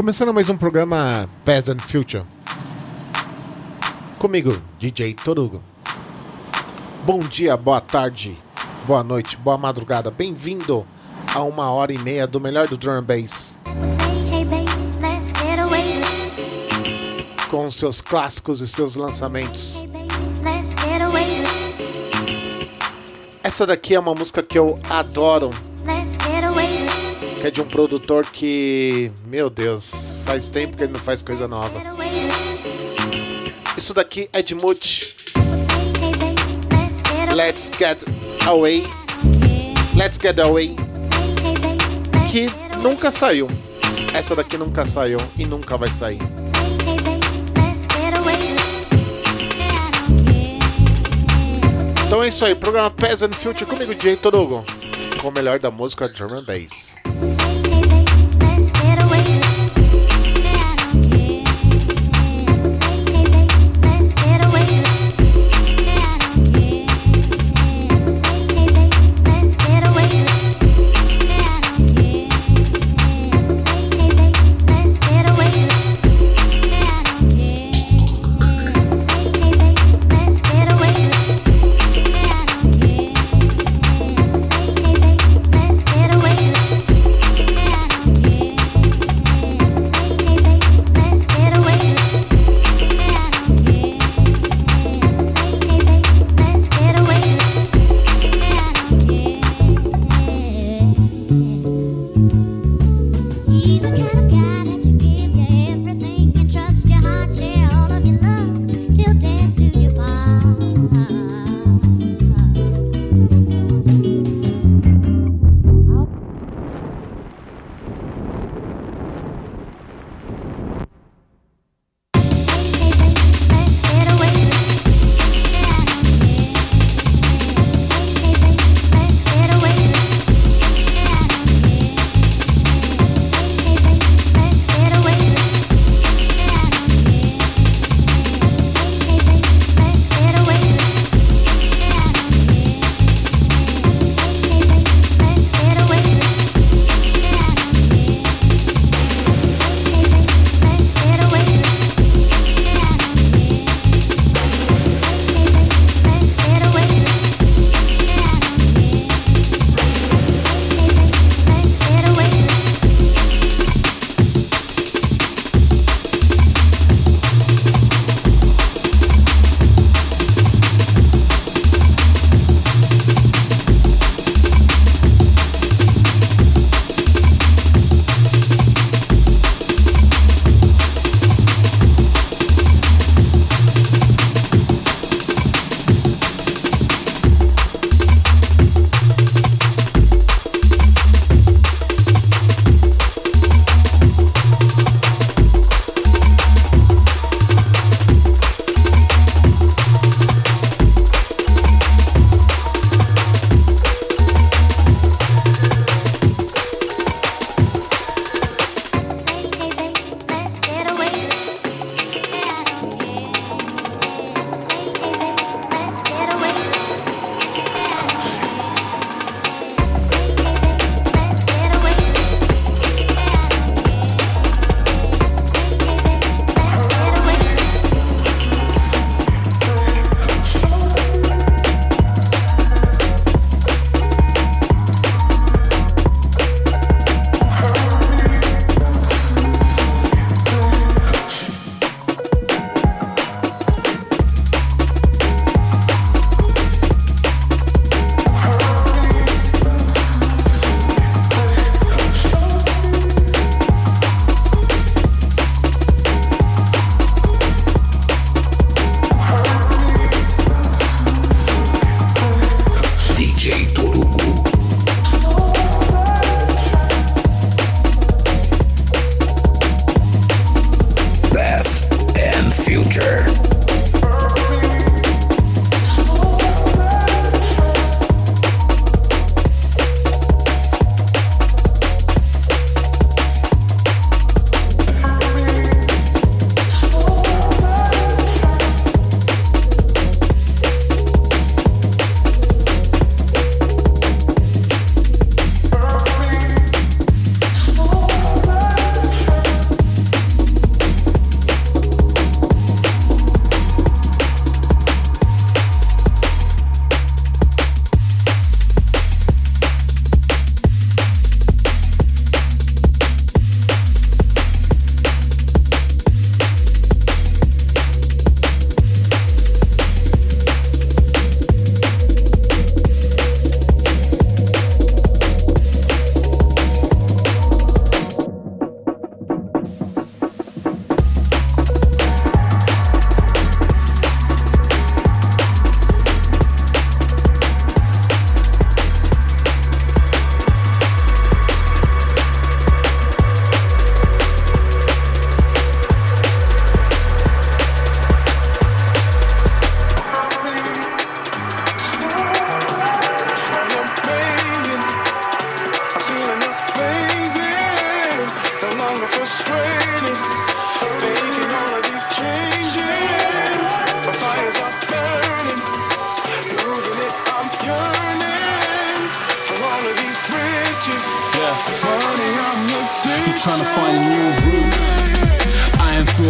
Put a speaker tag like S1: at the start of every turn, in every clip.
S1: Começando mais um programa Peasant Future. Comigo, DJ Torugo. Bom dia, boa tarde, boa noite, boa madrugada. Bem-vindo a uma hora e meia do melhor do drum bass. Com seus clássicos e seus lançamentos. Essa daqui é uma música que eu adoro. Que é de um produtor que, meu Deus, faz tempo que ele não faz coisa nova. Isso daqui é de Much. Let's Get Away. Let's Get Away. Que nunca saiu. Essa daqui nunca saiu e nunca vai sair. Então é isso aí, programa Peasant Future comigo, Jay Torugo, com o melhor da música and Bass.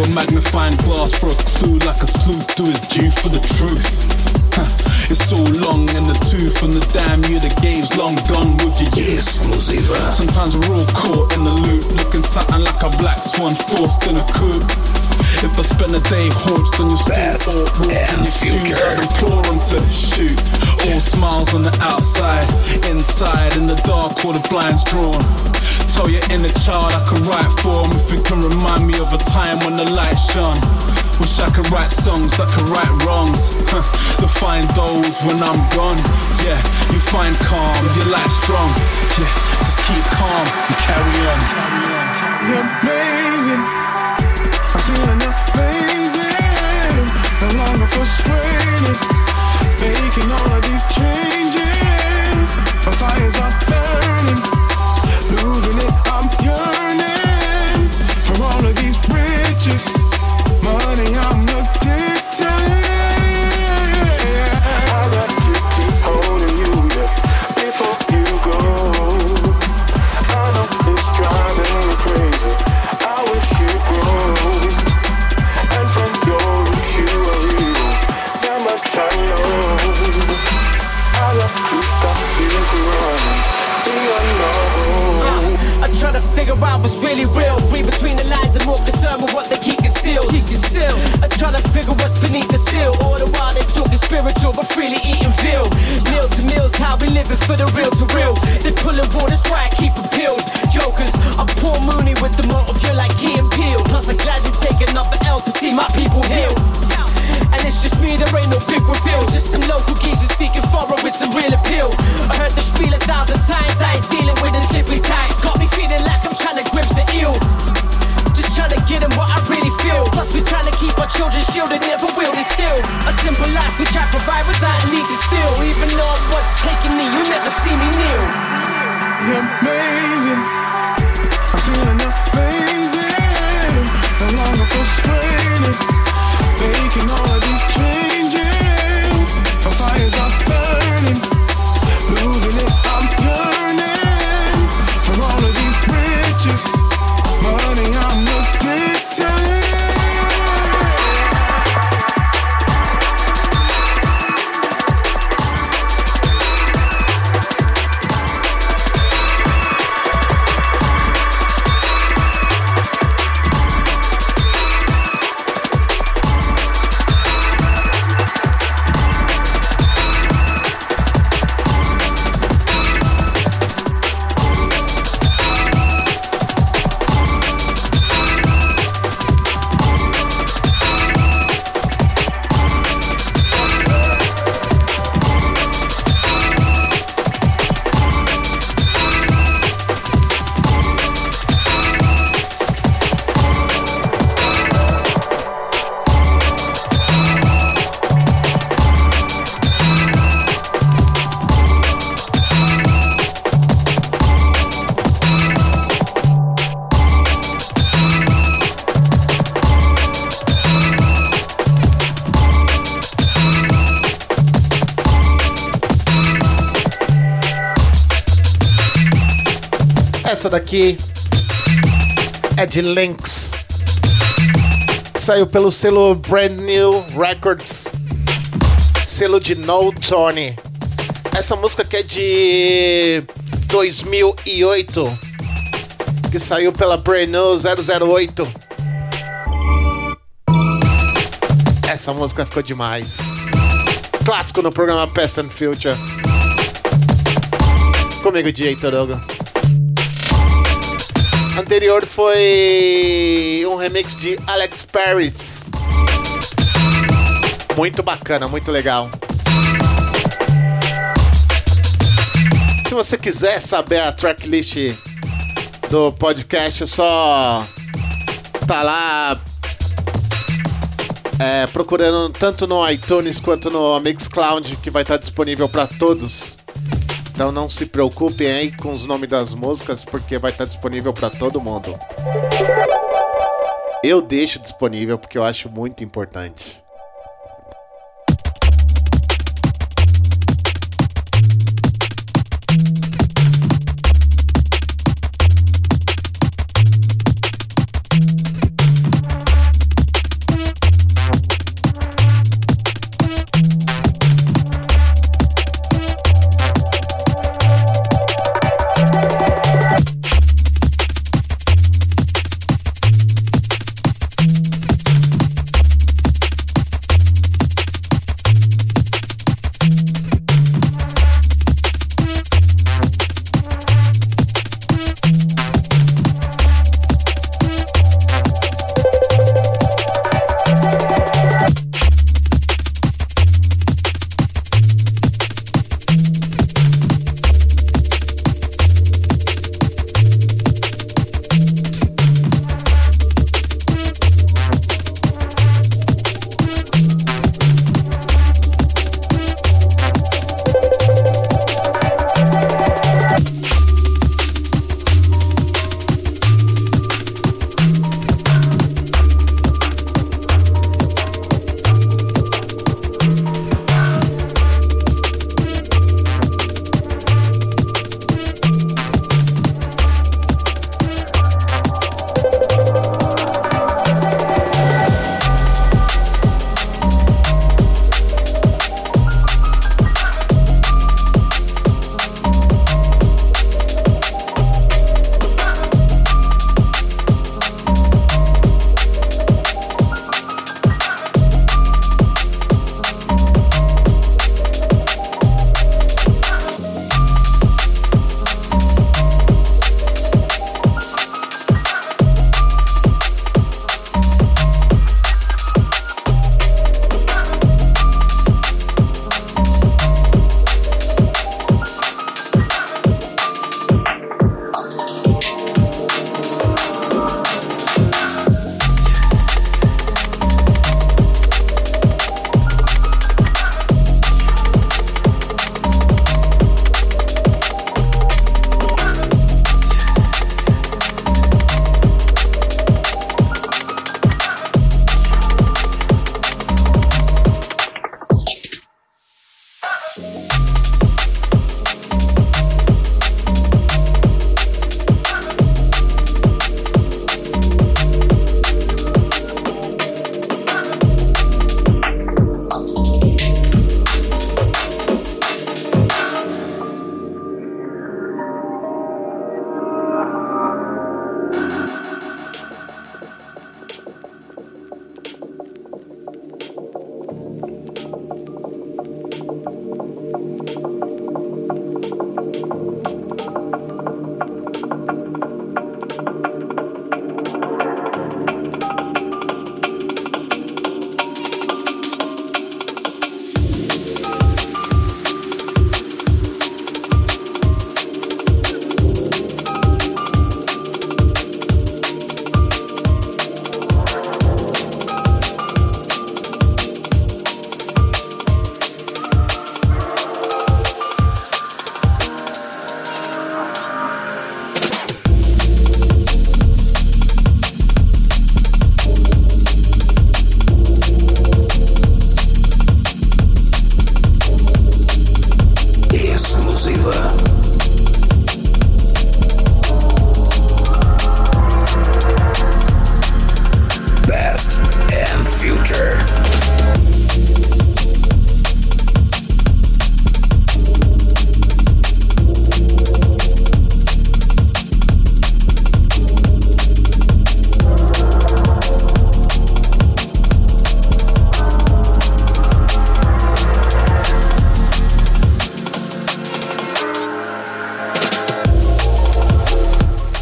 S2: A magnifying glass for a clue, like a sleuth do his due for the truth. It's so long in the tooth and the damn you the game's long gone with your.
S3: Exclusiva.
S2: Sometimes we're all caught in the loop, looking something like a black swan forced in a coop. If I spend a day haunched on your stool or walk in
S3: and
S2: your shoes. I'd implore them to shoot. All smiles on the outside, inside in the dark, all the blinds drawn. Tell your inner child I can write for 'em if it can remind me of a time when the light shone. Wish I could write songs that could right wrongs. Find those when I'm gone. Yeah, you find calm, your light strong. Yeah, just keep calm and carry on.
S4: You're amazing. I'm feeling amazing. No longer frustrated. Making all of these changes. My fires are burning. Losing it,
S5: but freely eating veal. Meal to meals, how we living for the real to real. They pulling waters, why I keep it peeled. Jokers, I'm poor Mooney with the motive, you're like Key and Peele. Plus, I'm glad you take another L to see my people heal. And it's just me, there ain't no big reveal. Just some local geezers speaking foreign with some real appeal. I heard the spiel a thousand times, I ain't dealing with it simply times. Got me feeling like I'm trying to grip the ill. Trying to get what I really feel. Plus, we trying to keep our children shielded, never will they still. A simple life try to provide without a need to steal. Even though what's taking me, you never see me kneel.
S4: You're amazing. I'm feeling amazing. No longer frustrated. Making all of these changes. My fires are
S1: Essa daqui é de Lynx. Saiu pelo selo Brand New Records. Selo de No Tony. Essa música que é de 2008. Que saiu pela Brand New 008. Essa música ficou demais. Clássico no programa Past and Future. Comigo, DJ Torugo. Anterior foi um remix de Alex Paris. Muito bacana, muito legal. Se você quiser saber a tracklist do podcast, é só tá lá é, procurando tanto no iTunes quanto no Mixcloud, que vai estar disponível para todos. Então não se preocupem aí com os nomes das músicas, porque vai estar disponível para todo mundo. Eu deixo disponível porque eu acho muito importante.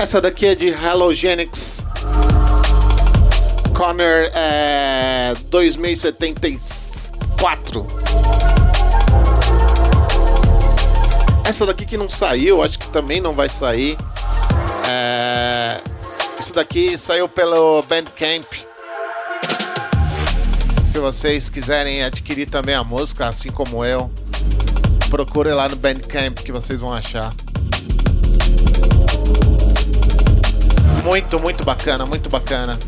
S1: Essa daqui é de Halogenics. Connor é 2074. Essa daqui que não saiu, acho que também não vai sair. É... Isso daqui saiu pelo Bandcamp. Se vocês quiserem adquirir também a música, assim como eu, procure lá no Bandcamp que vocês vão achar. Muito, muito bacana, muito bacana.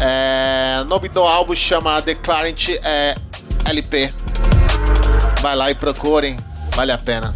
S1: É, o nome do álbum chama Declarant é, LP. Vai lá e procurem, vale a pena.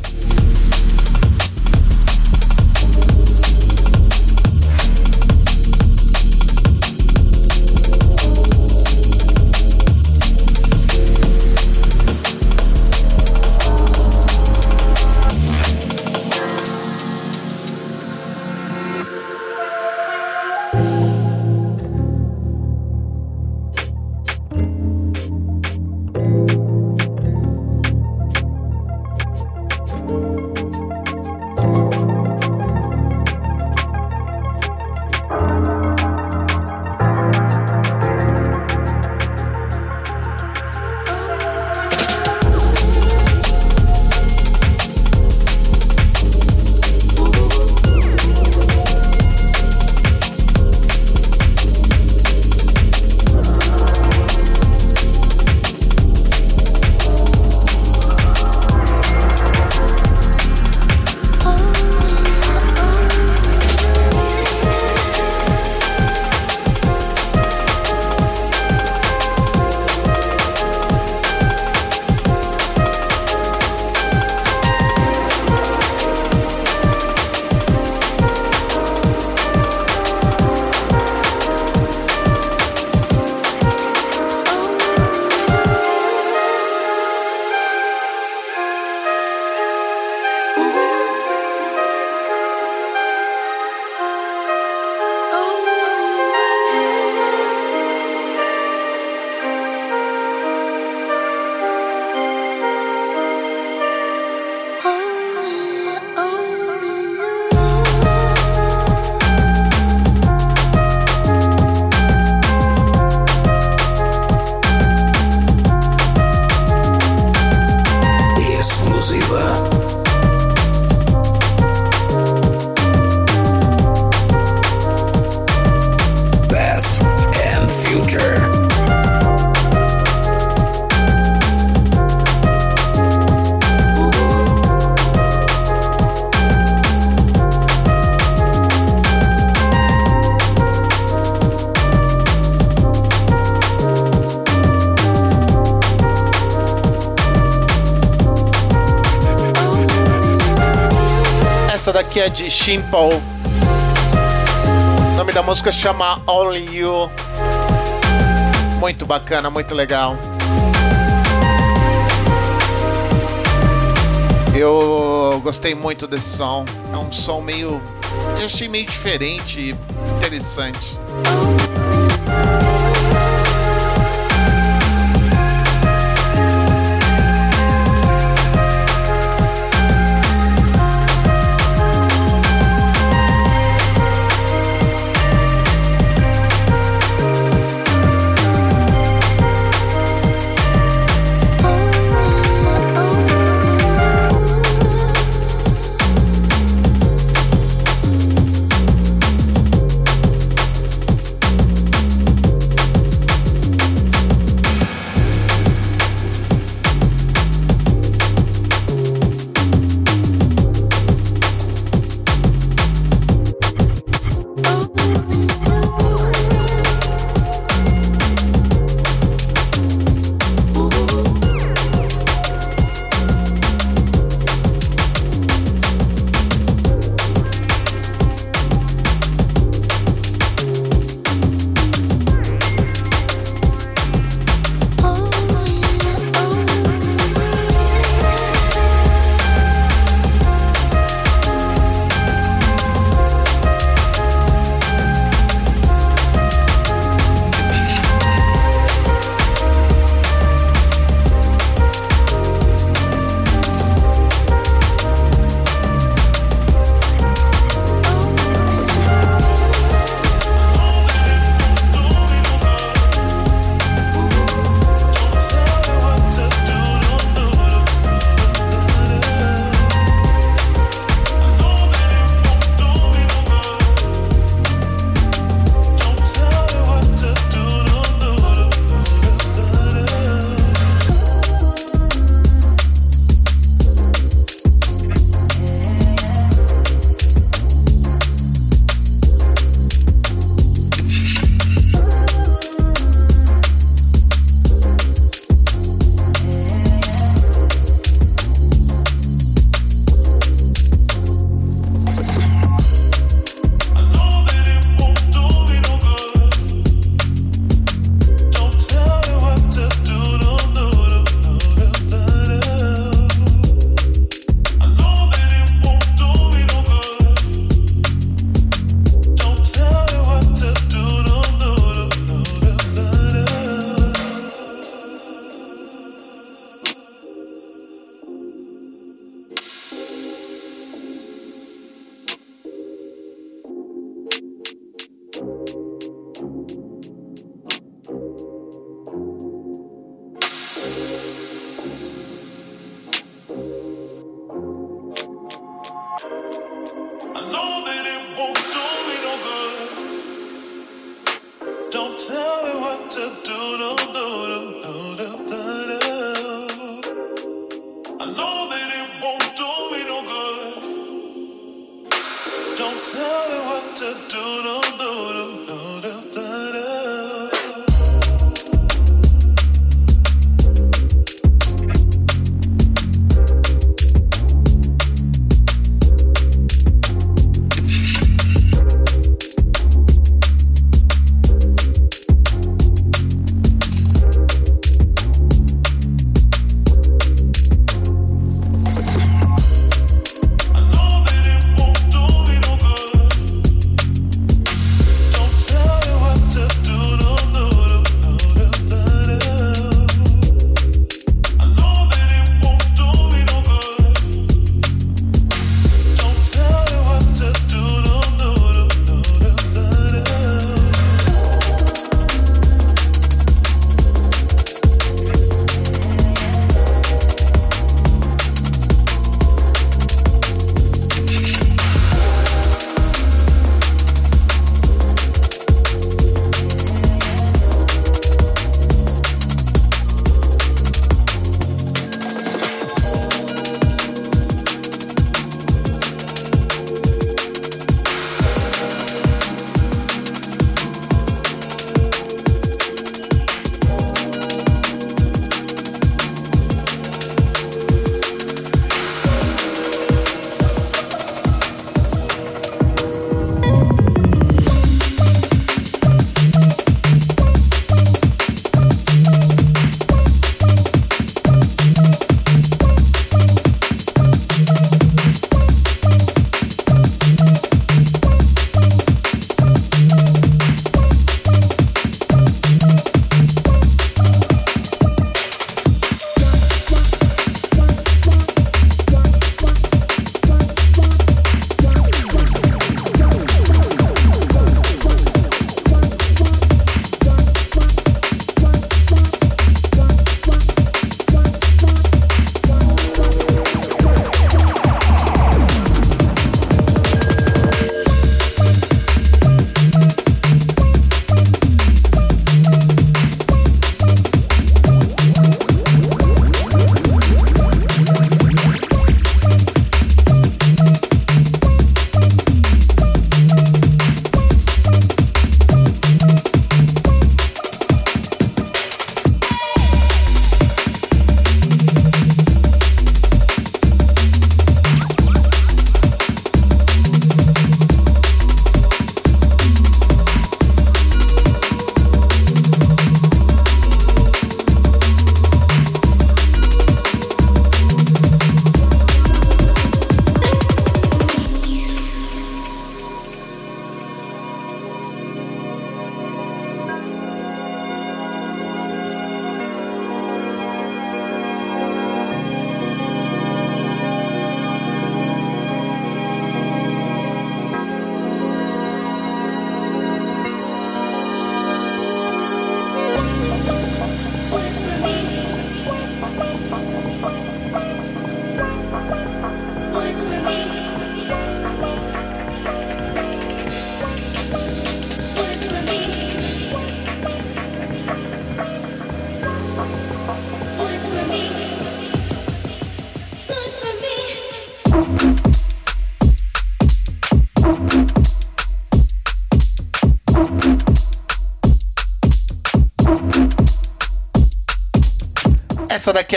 S1: De Shimple. O nome da música chama Only You. Muito bacana, muito legal. Eu gostei muito desse som. É um som meio. Eu achei meio diferente e interessante.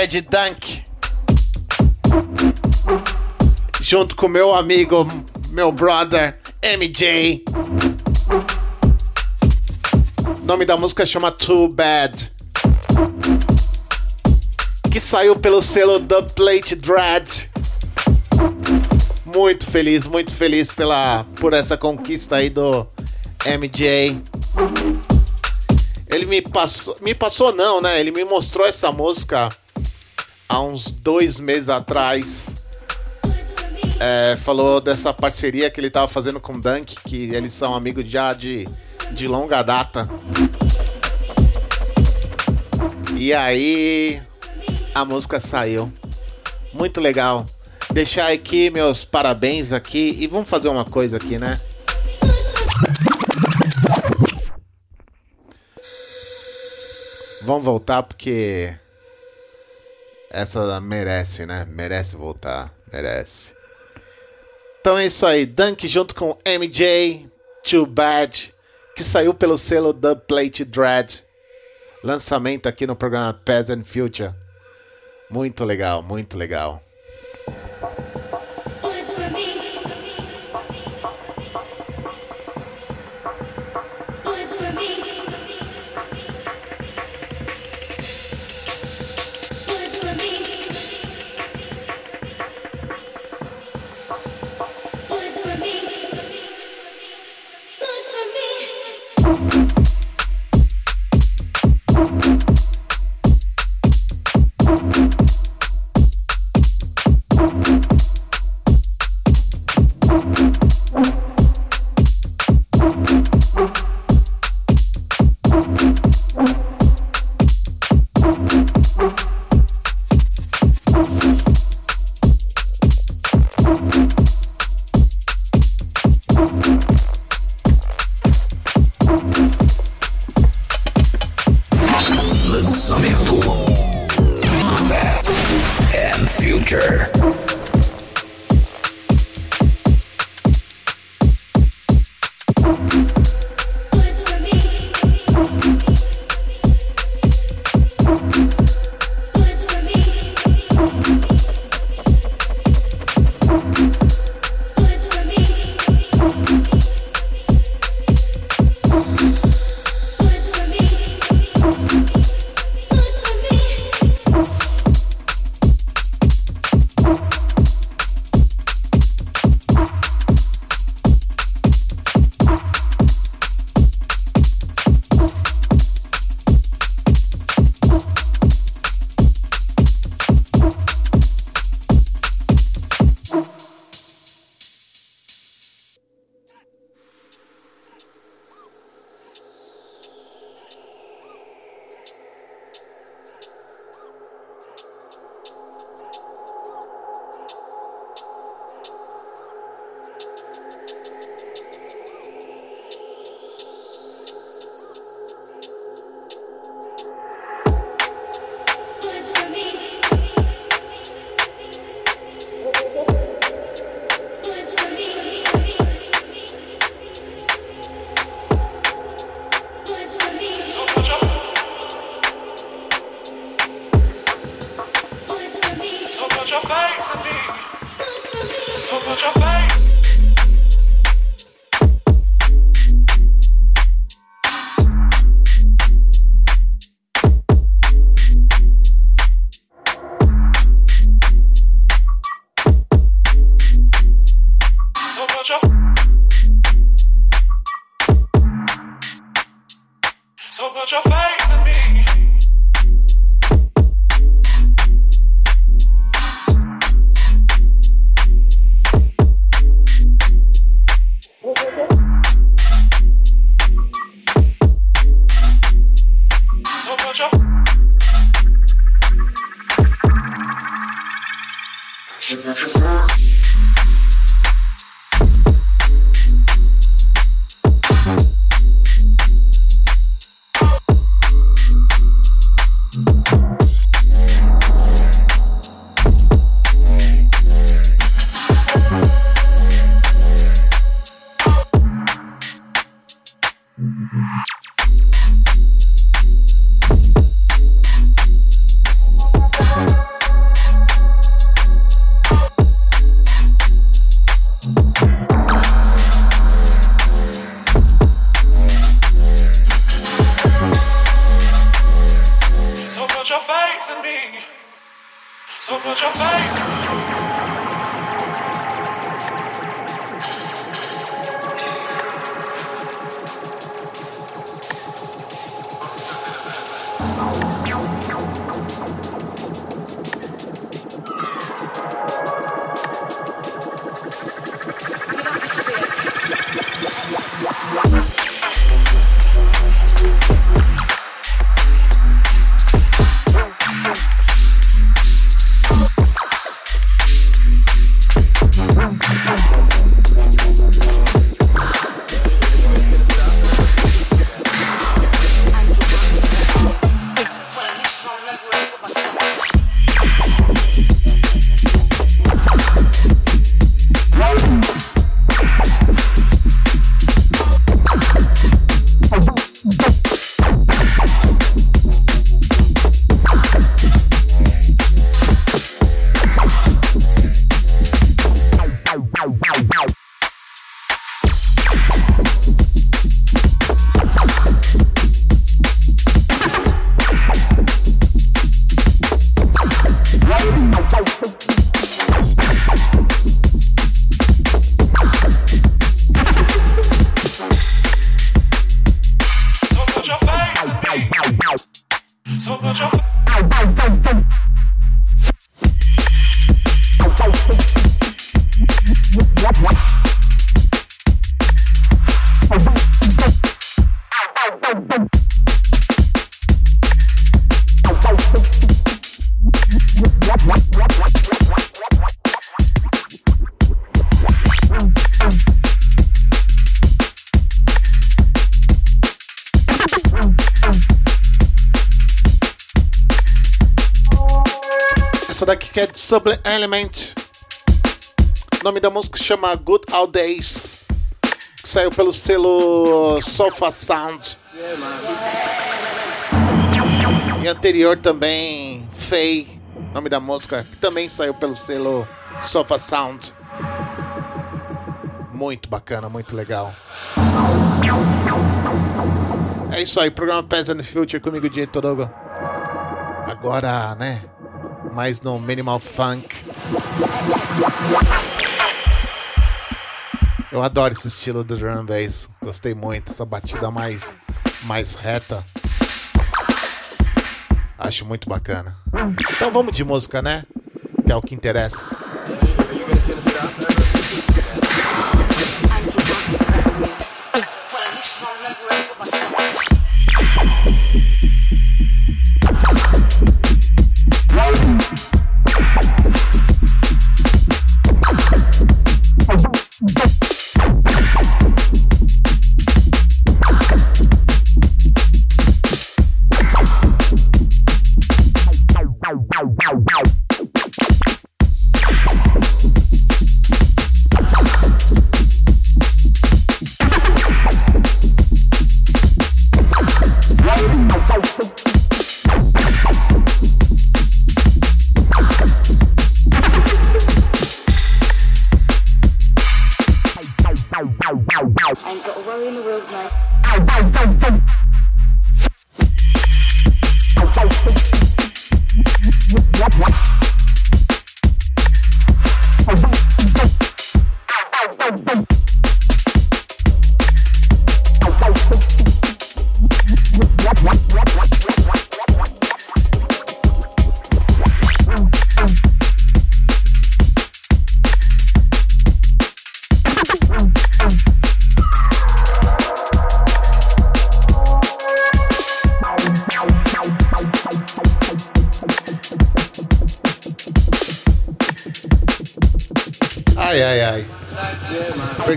S1: É de Dunk. Junto com meu amigo, meu brother, MJ. O nome da música chama Too Bad. Que saiu pelo selo Dub Plate Dread. Muito feliz, muito feliz pela, por essa conquista aí do MJ. Ele me passou, me passou não, né? Ele me mostrou essa música há uns dois meses atrás. É, falou dessa parceria que ele tava fazendo com o Dunk, que eles são amigos já de, de longa data. E aí a música saiu. Muito legal. Deixar aqui meus parabéns aqui e vamos fazer uma coisa aqui, né? Vamos voltar porque essa merece, né? Merece voltar, merece. Então é isso aí, Dunk junto com MJ, Too Bad, que saiu pelo selo Dub Plate Dread. Lançamento aqui no programa Peasant Future. Muito legal, muito legal. Suble Element. O nome da música chama Good Old Days. Que saiu pelo selo Sofa Sound. E anterior também, Faye. Nome da música, que também saiu pelo selo Sofa Sound. Muito bacana, muito legal. É isso aí, programa Peasant Future comigo, DJ Todogo. Agora, né? Mais no Minimal Funk. Eu adoro esse estilo do drum bass. Gostei muito, essa batida mais, mais reta. Acho muito bacana. Então vamos de música, né? Que é o que interessa.
S3: Ain't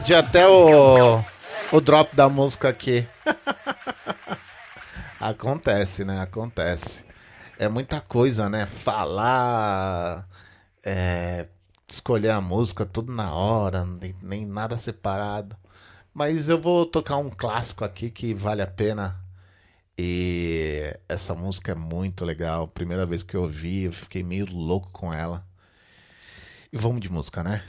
S1: Perdi até o, o drop da música aqui. Acontece, né? Acontece. É muita coisa, né? Falar, é, escolher a música tudo na hora, nem, nem nada separado. Mas eu vou tocar um clássico aqui que vale a pena. E essa música é muito legal. Primeira vez que eu ouvi, eu fiquei meio louco com ela. E vamos de música, né?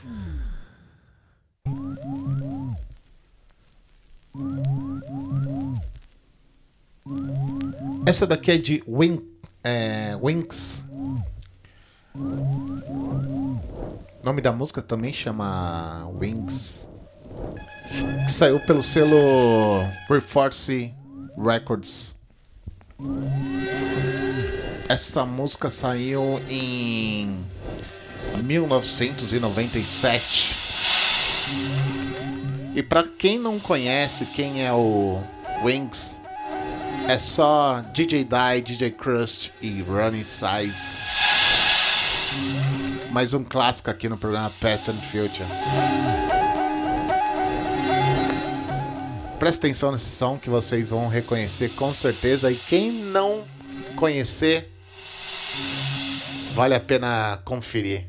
S1: Essa daqui é de Win, é, Winx. O nome da música também chama Wings. Que saiu pelo selo Reforce Records. Essa música saiu em 1997. E pra quem não conhece quem é o Wings, é só DJ Die, DJ Crust e Ronnie Size. Mais um clássico aqui no programa Past and Future. Presta atenção nesse som que vocês vão reconhecer com certeza. E quem não conhecer, vale a pena conferir.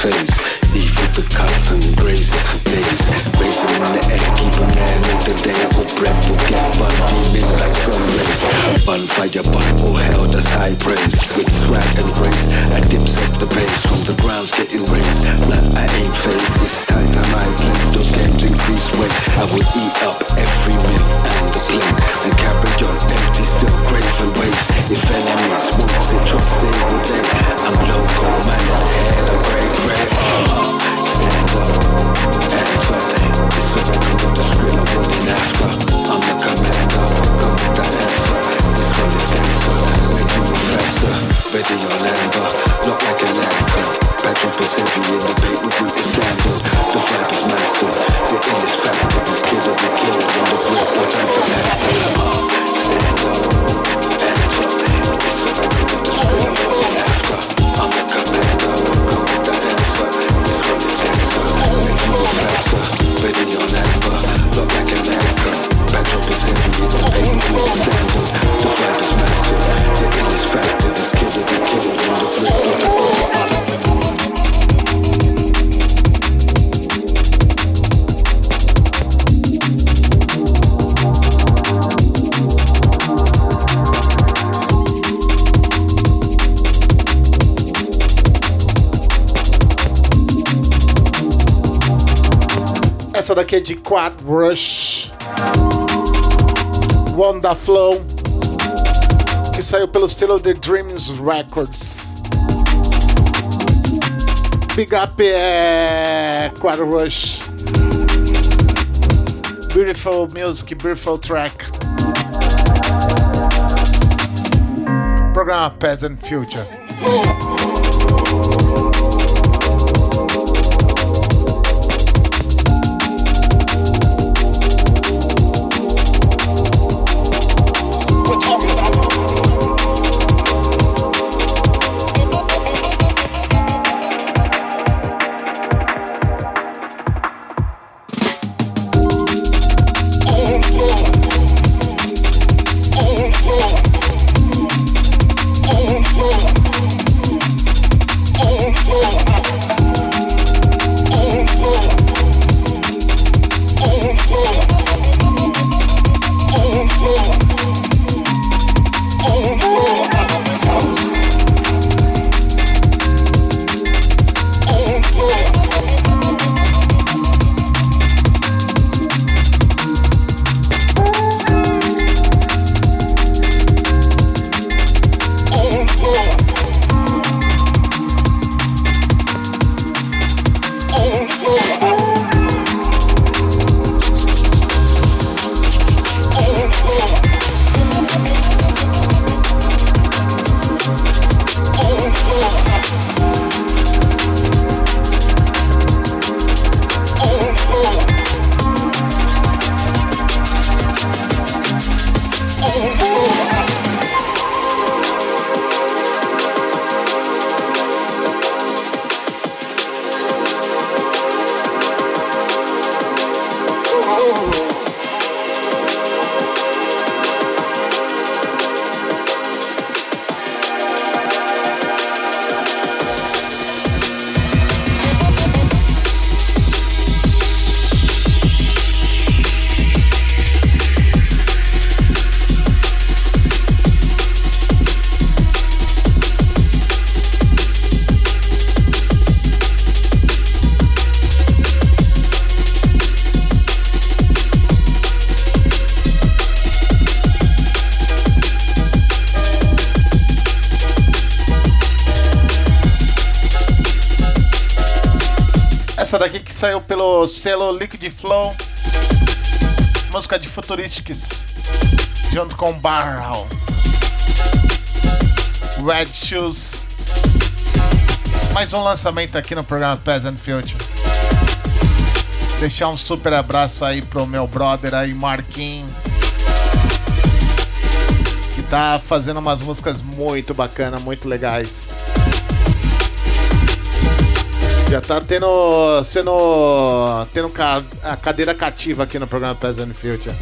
S6: face. Leave with the cuts and grazes for days. Racing in the air, keep a man with the day. Who breath will get one beaming like sunrays. Bonfire, but oh hell, that's high praise. With swag and grace, I dip set the pace from the grounds getting raised. But I ain't face. It's time time I play. Those games increase weight. I will eat up every meal. The rap is master. The illest fact that this kid will be killed on the block. No time.
S1: Essa daqui é de Quad Rush. Wanda Flow. Que saiu pelo selo The Dreams Records. Big Up é Quad Rush. Beautiful music, beautiful track. Programa Peasant Future. Pelo selo Liquid Flow. Música de Futuristics. Junto com Barrel. Red Shoes. Mais um lançamento aqui no programa Peasant Future. Deixar um super abraço aí pro meu brother aí, Marquinhos que tá fazendo umas músicas muito bacanas, muito legais. Já tá tendo. sendo. tendo a cadeira cativa aqui no programa Peasant Future.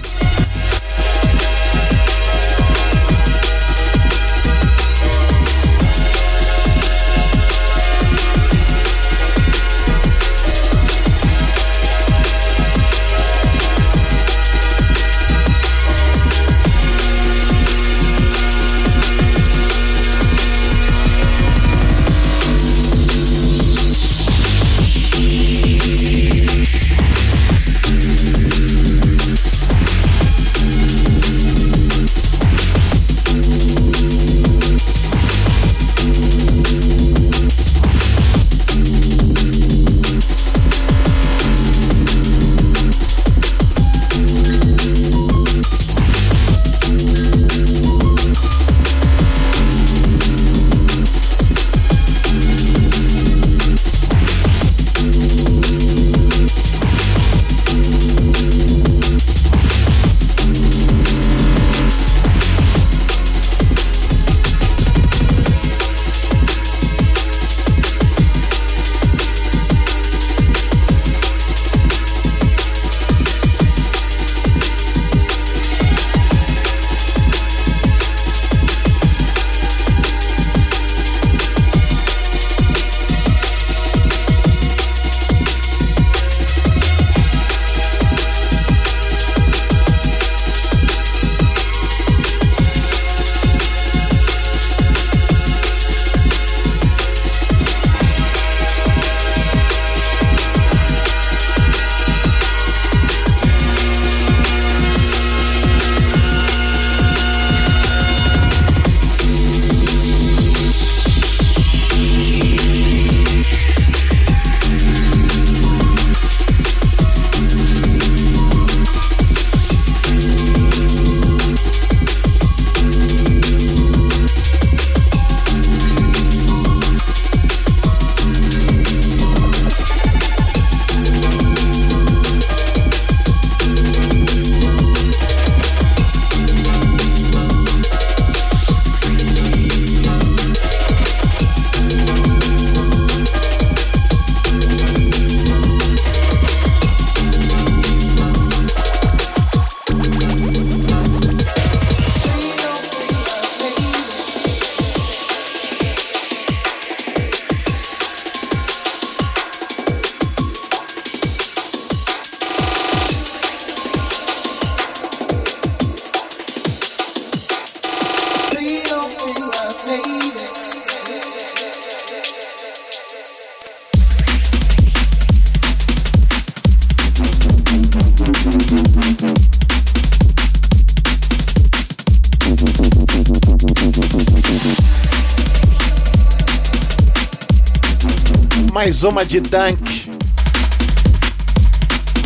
S1: Mais uma de Dunk.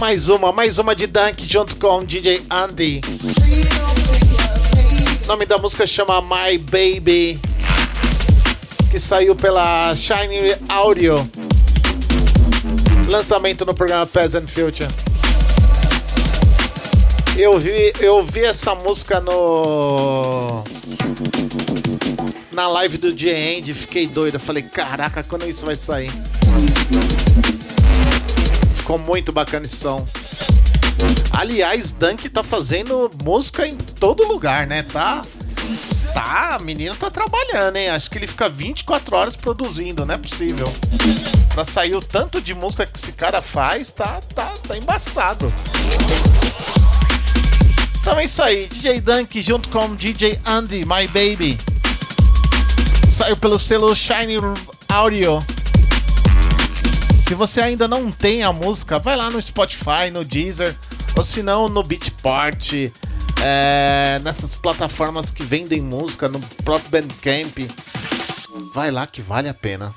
S1: Mais uma, mais uma de Dunk junto com DJ Andy. O nome da música chama My Baby. Que saiu pela Shiny Audio. Lançamento no programa Peasant Future. Eu vi, eu vi essa música no na live do The End, fiquei doido. Falei, caraca, quando isso vai sair? Ficou muito bacana esse som. Aliás, Dunk tá fazendo música em todo lugar, né? Tá. Tá, menino tá trabalhando, hein? Acho que ele fica 24 horas produzindo, não é possível. Pra sair o tanto de música que esse cara faz, tá, tá, tá embaçado. Então é isso aí, DJ Dunk junto com DJ Andy, My Baby. Saiu pelo selo Shine Audio. Se você ainda não tem a música, vai lá no Spotify, no Deezer, ou se não no Beatport, é, nessas plataformas que vendem música, no próprio Bandcamp. Vai lá que vale a pena.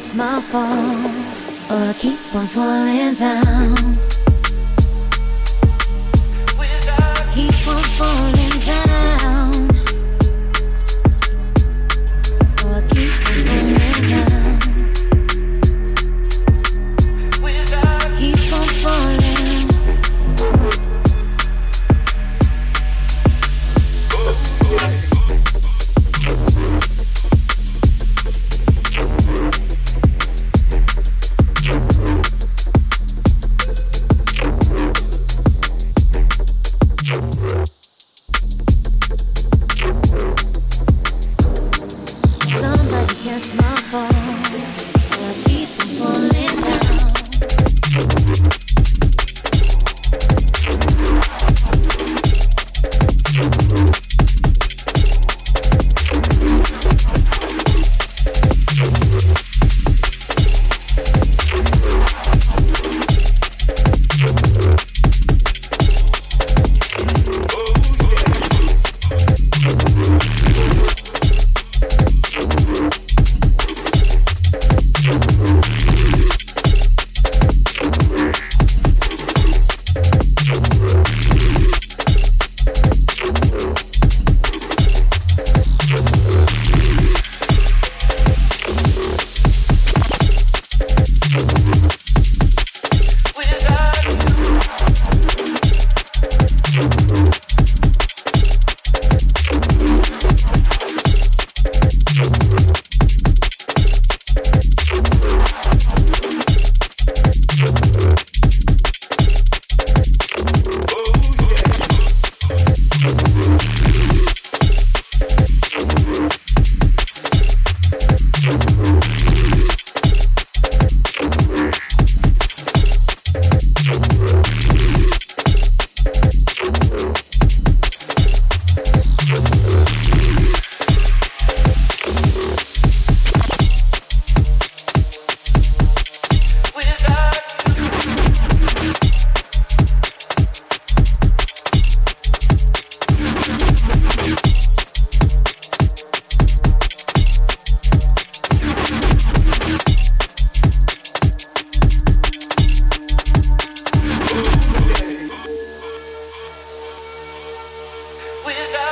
S7: Catch my fall? Or I keep on falling down. without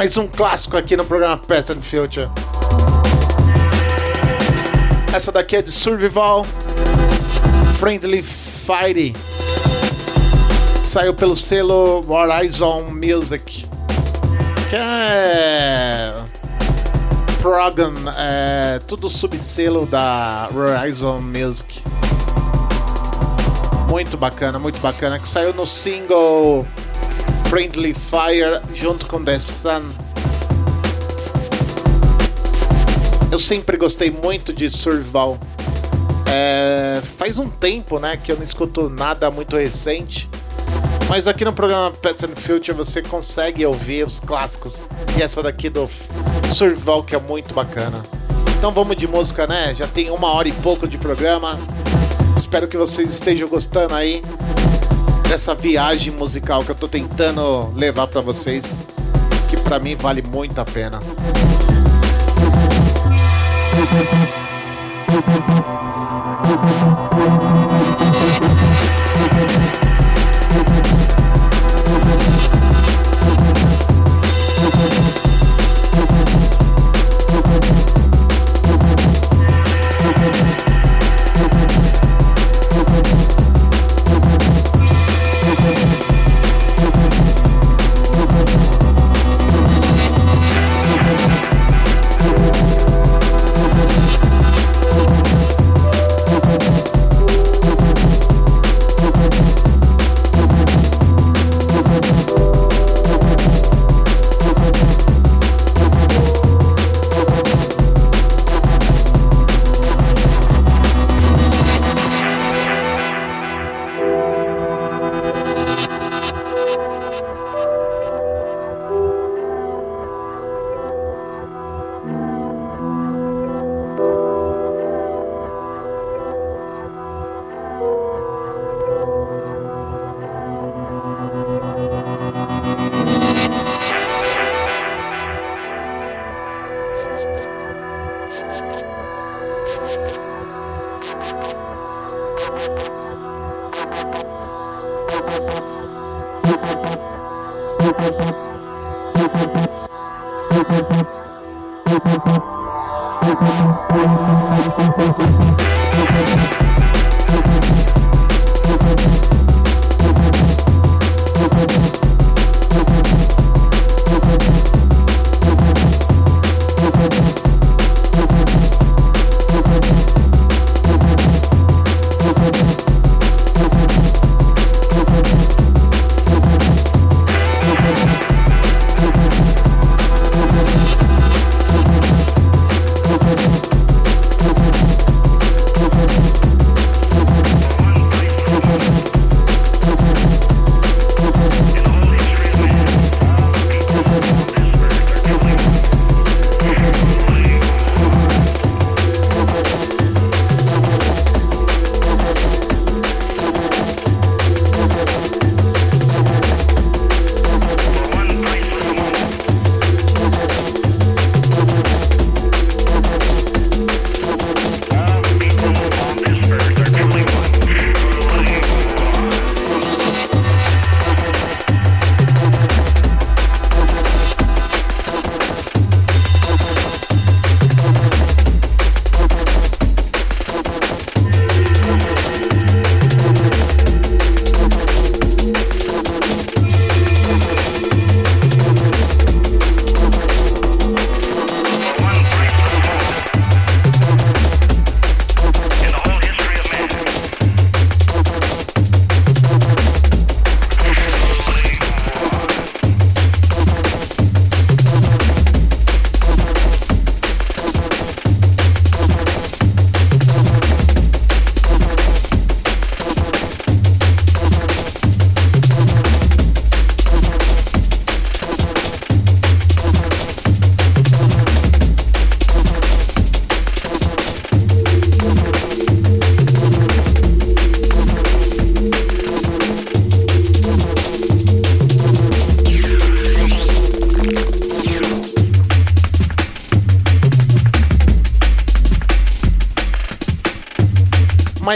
S1: Mais um clássico aqui no programa Past and Future. Essa daqui é de Survival Friendly Fire. Saiu pelo selo Horizon Music. Que é. Program, é tudo subselo da Horizon Music. Muito bacana, muito bacana. Que saiu no single Friendly Fire junto com The Sun. Eu sempre gostei muito de Survival. É, faz um tempo, né, que eu não escuto nada muito recente. Mas aqui no programa Pets and Future você consegue ouvir os clássicos. E essa daqui do Survival que é muito bacana. Então vamos de música, né? Já tem uma hora e pouco de programa. Espero que vocês estejam gostando aí dessa viagem musical que eu tô tentando levar para vocês, que para mim vale muito a pena.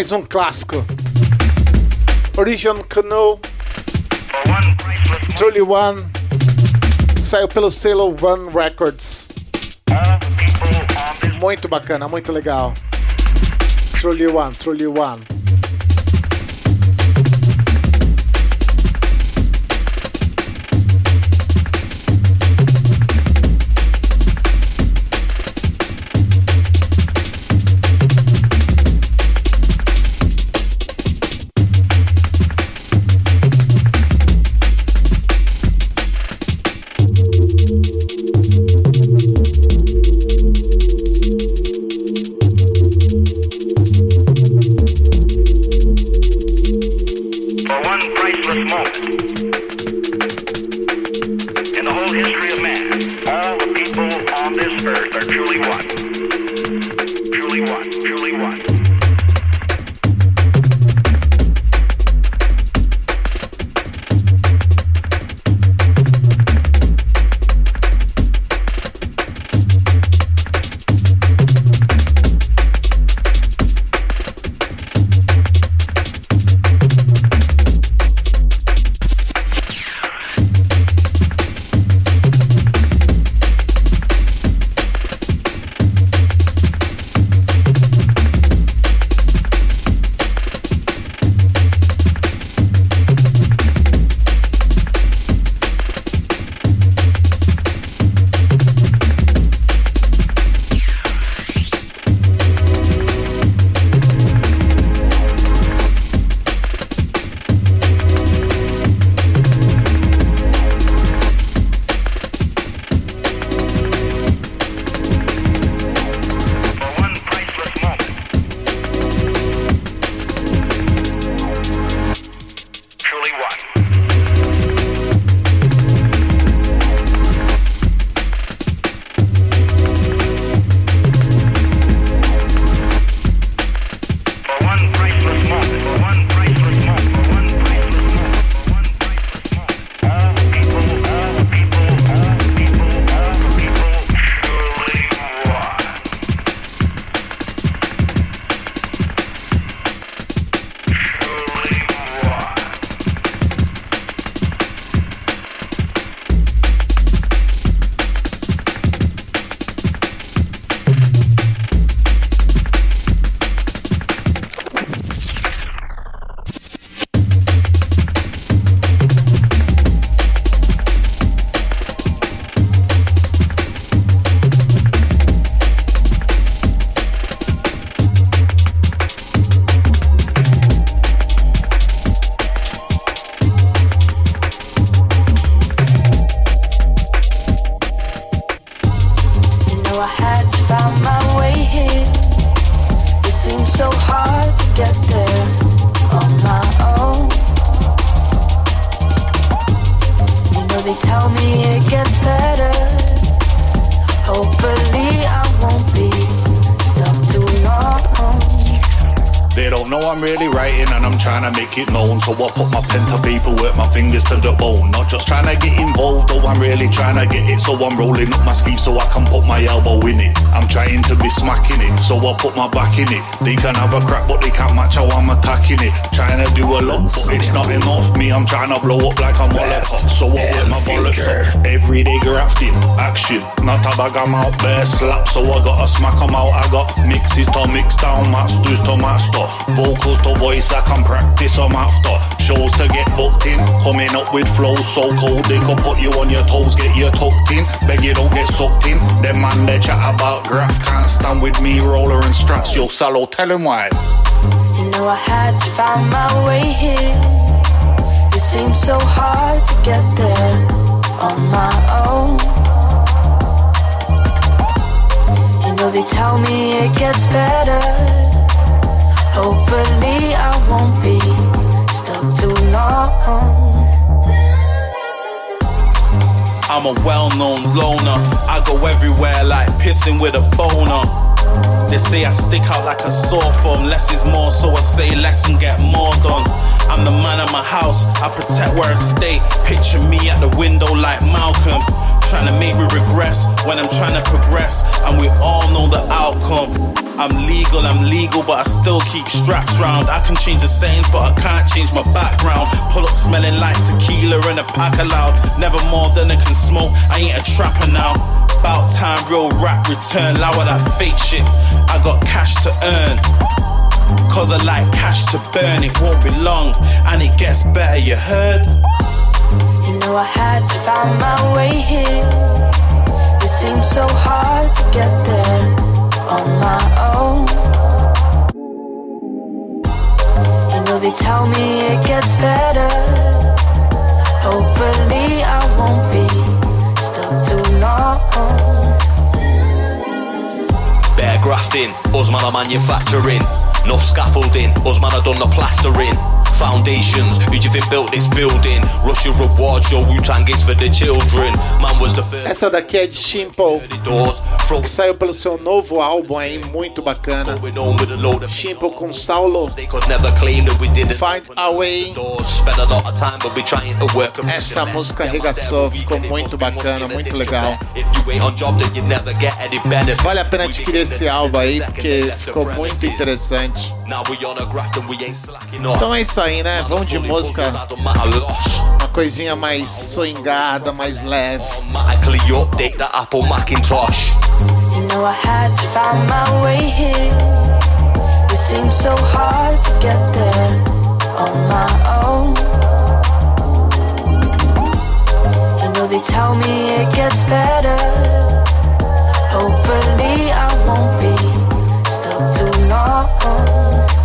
S1: Mais um clássico. Origin Canoe, Truly One, Saiu pelo selo One Records. Muito bacana, muito legal. Truly One, Truly One.
S8: One
S9: put my back in it. They can have a crack, but they can't match how I'm attacking it. Trying to do a lot, but it's not enough. Me, I'm trying to blow up like a molotov. So I work my bollocks up. Everyday grafting, action. Not a bag, I'm out bare slap. So I gotta smack 'em out. I got mixes to mix down, masters to master. Vocals to voice, I can practice 'em after. Shows to get booked in. Coming up with flows so cold, they could put you on your toes, get you tucked in. Beg you don't get sucked in. Them man, they chat about graph. Can't stand with me, roller and strats. your Salo, tell him why.
S10: You know I had to find my way here. It seemed so hard to get there on my own. You know they tell me it gets better. Hopefully I won't be stuck too long.
S11: I'm a well-known loner. I go everywhere like pissing with a boner. They say I stick out like a sore thumb. Less is more, so I say less and get more done. I'm the man of my house. I protect where I stay. Picture me at the window like Malcolm. Trying to make me regress when I'm trying to progress, and we all know the outcome. I'm legal, I'm legal, but I still keep straps round. I can change the settings, but I can't change my background. Pull up smelling like tequila in a pack aloud. Never more than I can smoke. I ain't a trapper now. About time, real rap return. Lower that fake shit. I got cash to earn. Cause I like cash to burn, it won't be long, and it gets better, you heard?
S10: You know I had to find my way here. It seemed so hard to get there on my own. You know they tell me it gets better. Hopefully I won't be stuck too long.
S12: Bear grafting, us man are manufacturing. Enough scaffolding, us man are done the plastering. Foundations, who do you think built this building? Russia rewards your Wu Tang is for the children. Man was the first
S1: Essa daqui é de Shimple,
S12: doors. From
S1: que saiu pelo seu novo álbum aí, muito bacana. Shimple com Saulo, Find a Way. Essa música arregaçou, ficou muito bacana, muito legal. Vale a pena adquirir esse álbum aí, porque ficou muito interessante. Então é isso aí, né? Vamos de música, Coisinha mais swingada, mais leve.
S10: They tell me it gets better. Hopefully I won't be stuck too long.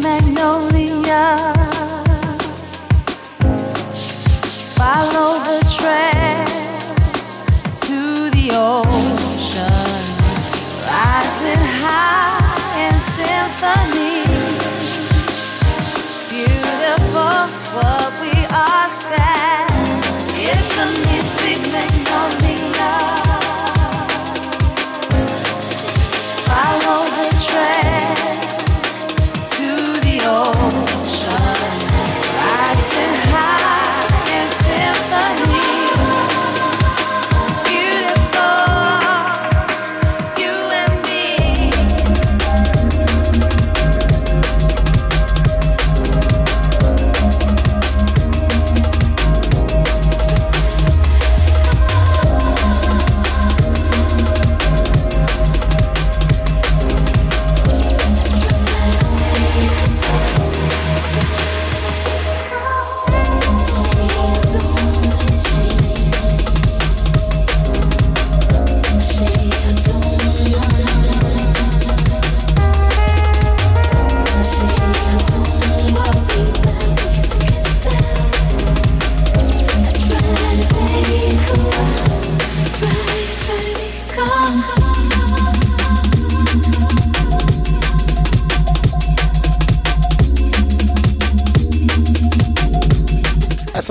S10: man.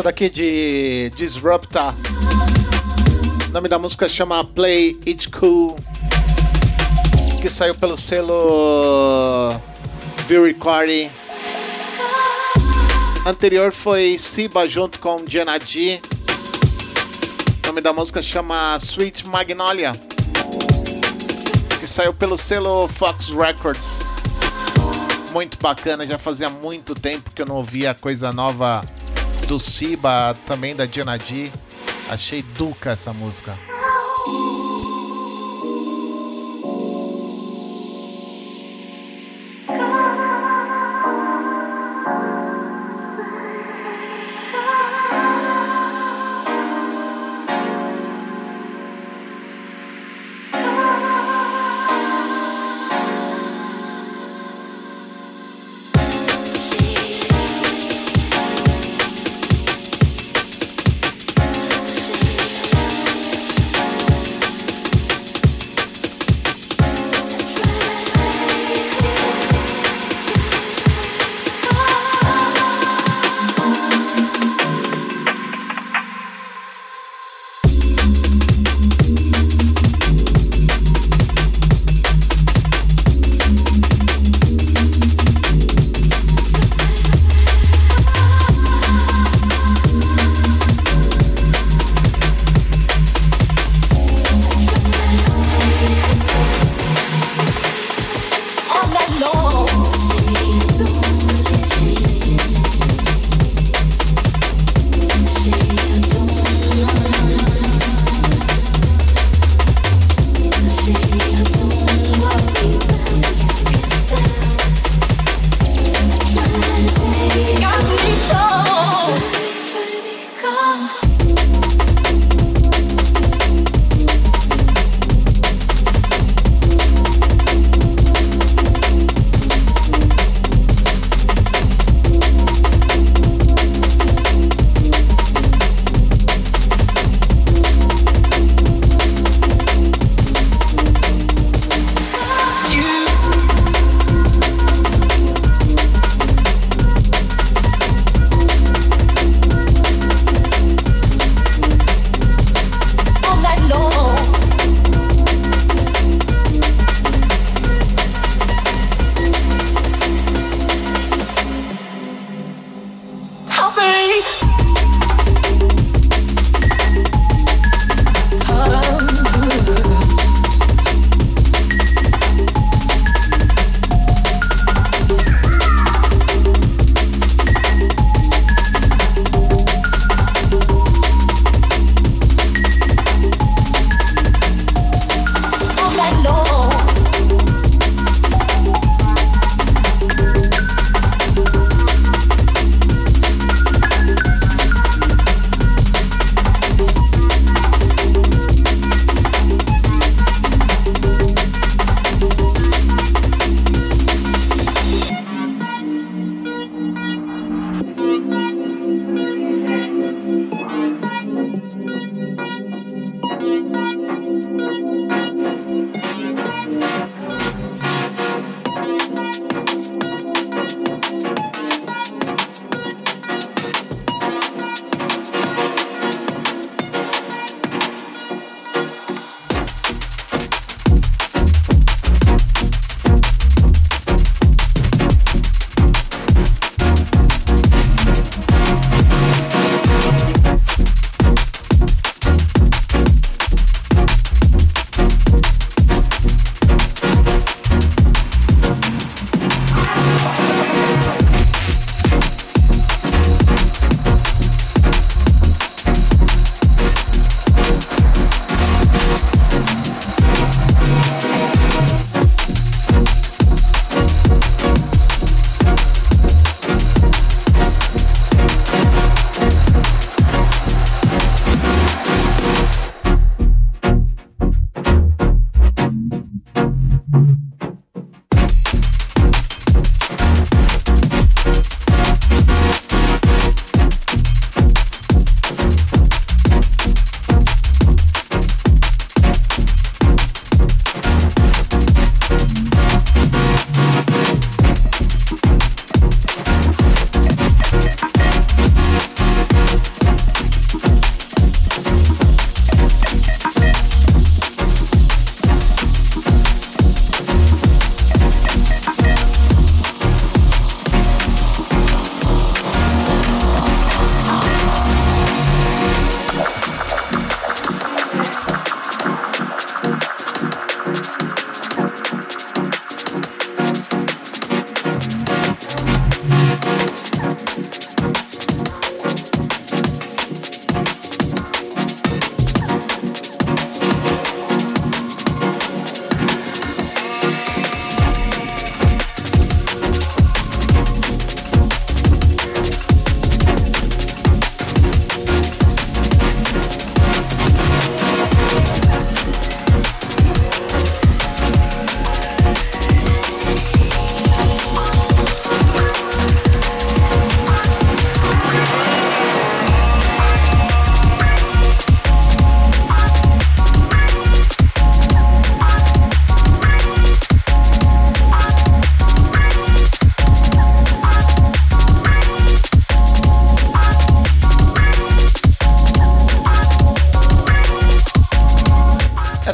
S1: Essa daqui de Disrupta. O nome da música chama Play It Cool. Que saiu pelo selo V-Recording. Anterior foi Siba junto com Diana D. O nome da música chama Sweet Magnolia. Que saiu pelo selo Fox Records. Muito bacana, já fazia muito tempo que eu não ouvia coisa nova do Siba, também da Diana D. Achei duca essa música.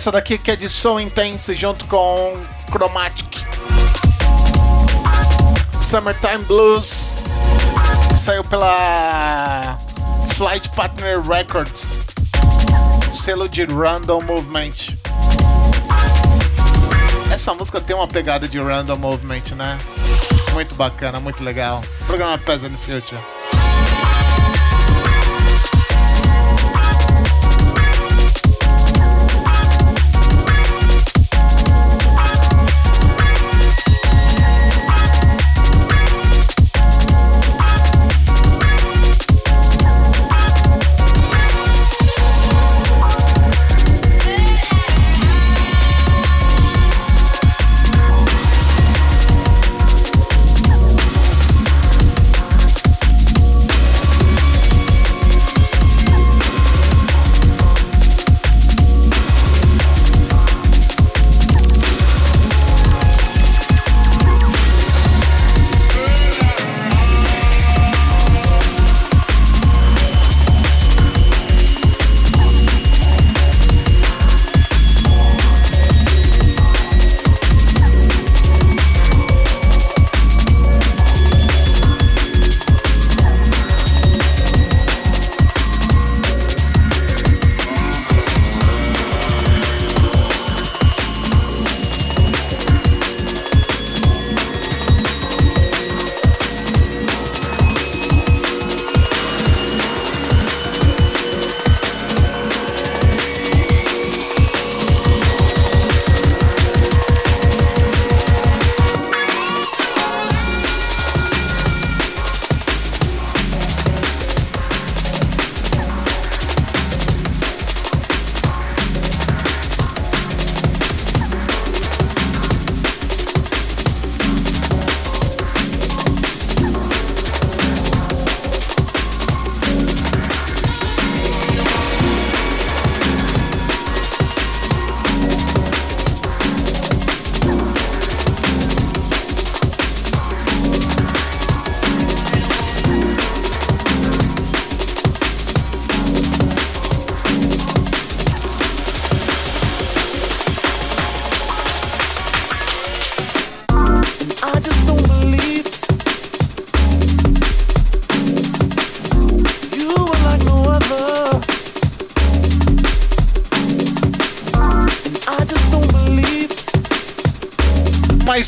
S1: Essa daqui que é de So Intense junto com Chromatic. Summertime Blues. Saiu pela Flight Partner Records. Selo de Random Movement. Essa música tem uma pegada de Random Movement, né? Muito bacana, muito legal. Programa Peasant Future.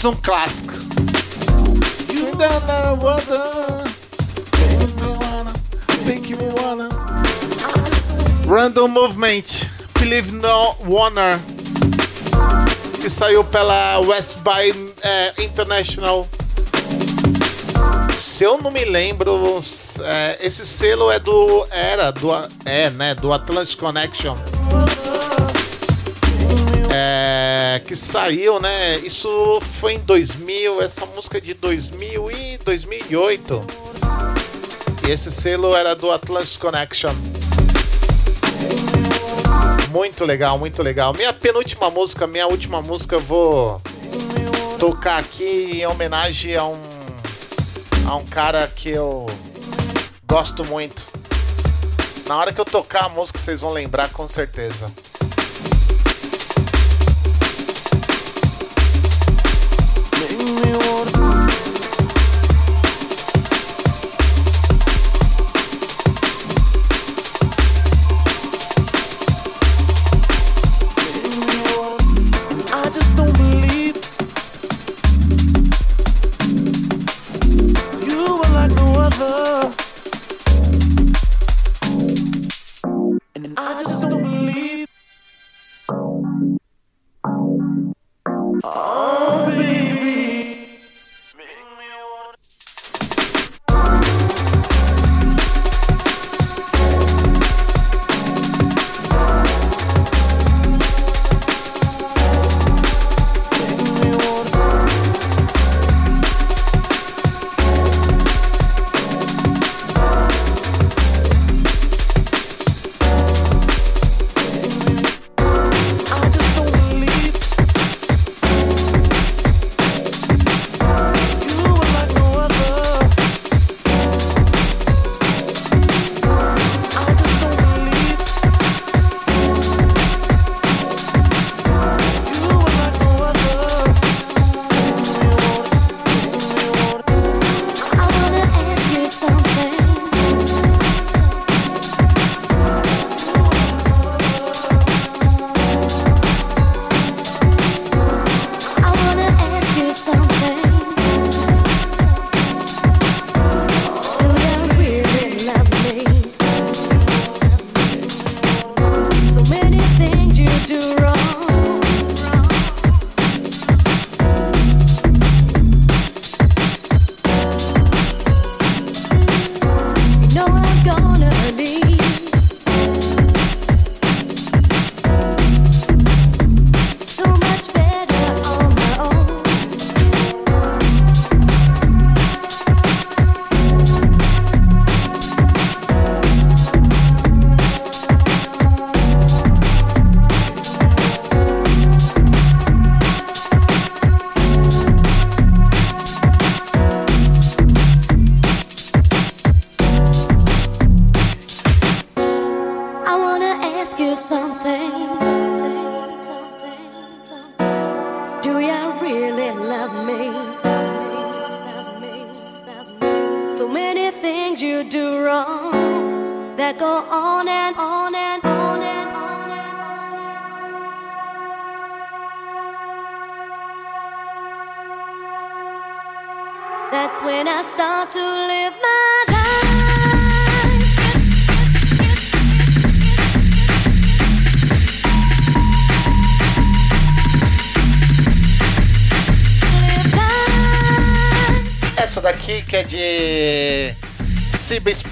S1: Mais um clássico. Random Movement, Believe No Wanna, que saiu pela West by eh, International. Se eu não me lembro, eh, esse selo é do era do é né do Atlantic Connection. Que saiu, né? Isso foi em 2000, essa música é de 2000 e 2008. E esse selo era do Atlantic Connection. Muito legal, muito legal. Minha penúltima música, minha última música, eu vou tocar aqui em homenagem a um a um cara que eu gosto muito. Na hora que eu tocar a música, vocês vão lembrar com certeza.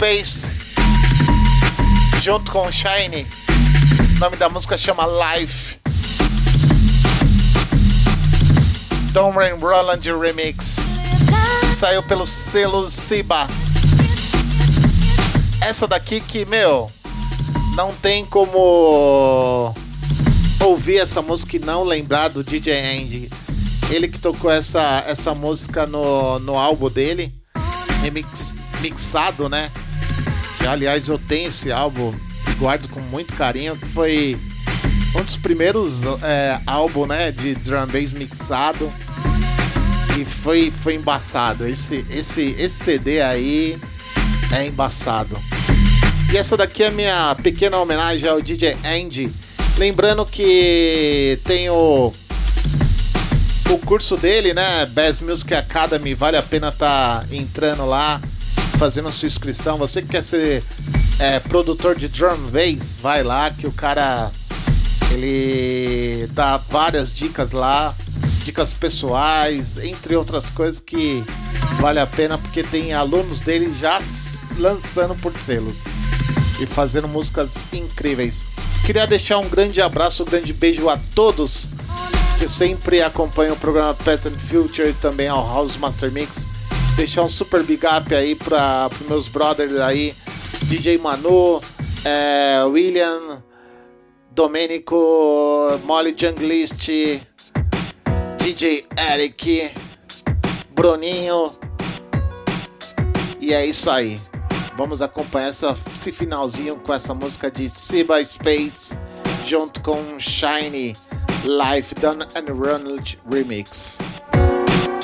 S1: Cyberspace junto com Shine. O nome da música chama Life. Domren Roland Remix. Saiu pelo selo Siba. Essa daqui que, meu, não tem como ouvir essa música e não lembrar do DJ Andy. Ele que tocou essa, essa música no, no álbum dele, remix, mixado, né? Que, aliás, eu tenho esse álbum guardo com muito carinho, que foi um dos primeiros é, álbuns né, de drum bass mixado. E foi, foi embaçado. Esse, esse, esse CD aí é embaçado. E essa daqui é minha pequena homenagem ao DJ Andy. Lembrando que tem o curso dele, né? Bass Music Academy, vale a pena tá entrando lá, fazendo sua inscrição. Você que quer ser é, produtor de drum bass, vai lá que o cara ele dá várias dicas lá, dicas pessoais, entre outras coisas que vale a pena porque tem alunos dele já lançando por selos e fazendo músicas incríveis. Queria deixar um grande abraço, um grande beijo a todos que sempre acompanha o programa and Future e também ao House Master Mix. Deixar um super big up aí para os meus brothers aí, DJ Manu, é, William, Domenico, Molly Junglist, DJ Eric, Bruninho. E é isso aí. Vamos acompanhar essa, esse finalzinho com essa música de Siba Space junto com Shiny. Life Done and Ronald Remix.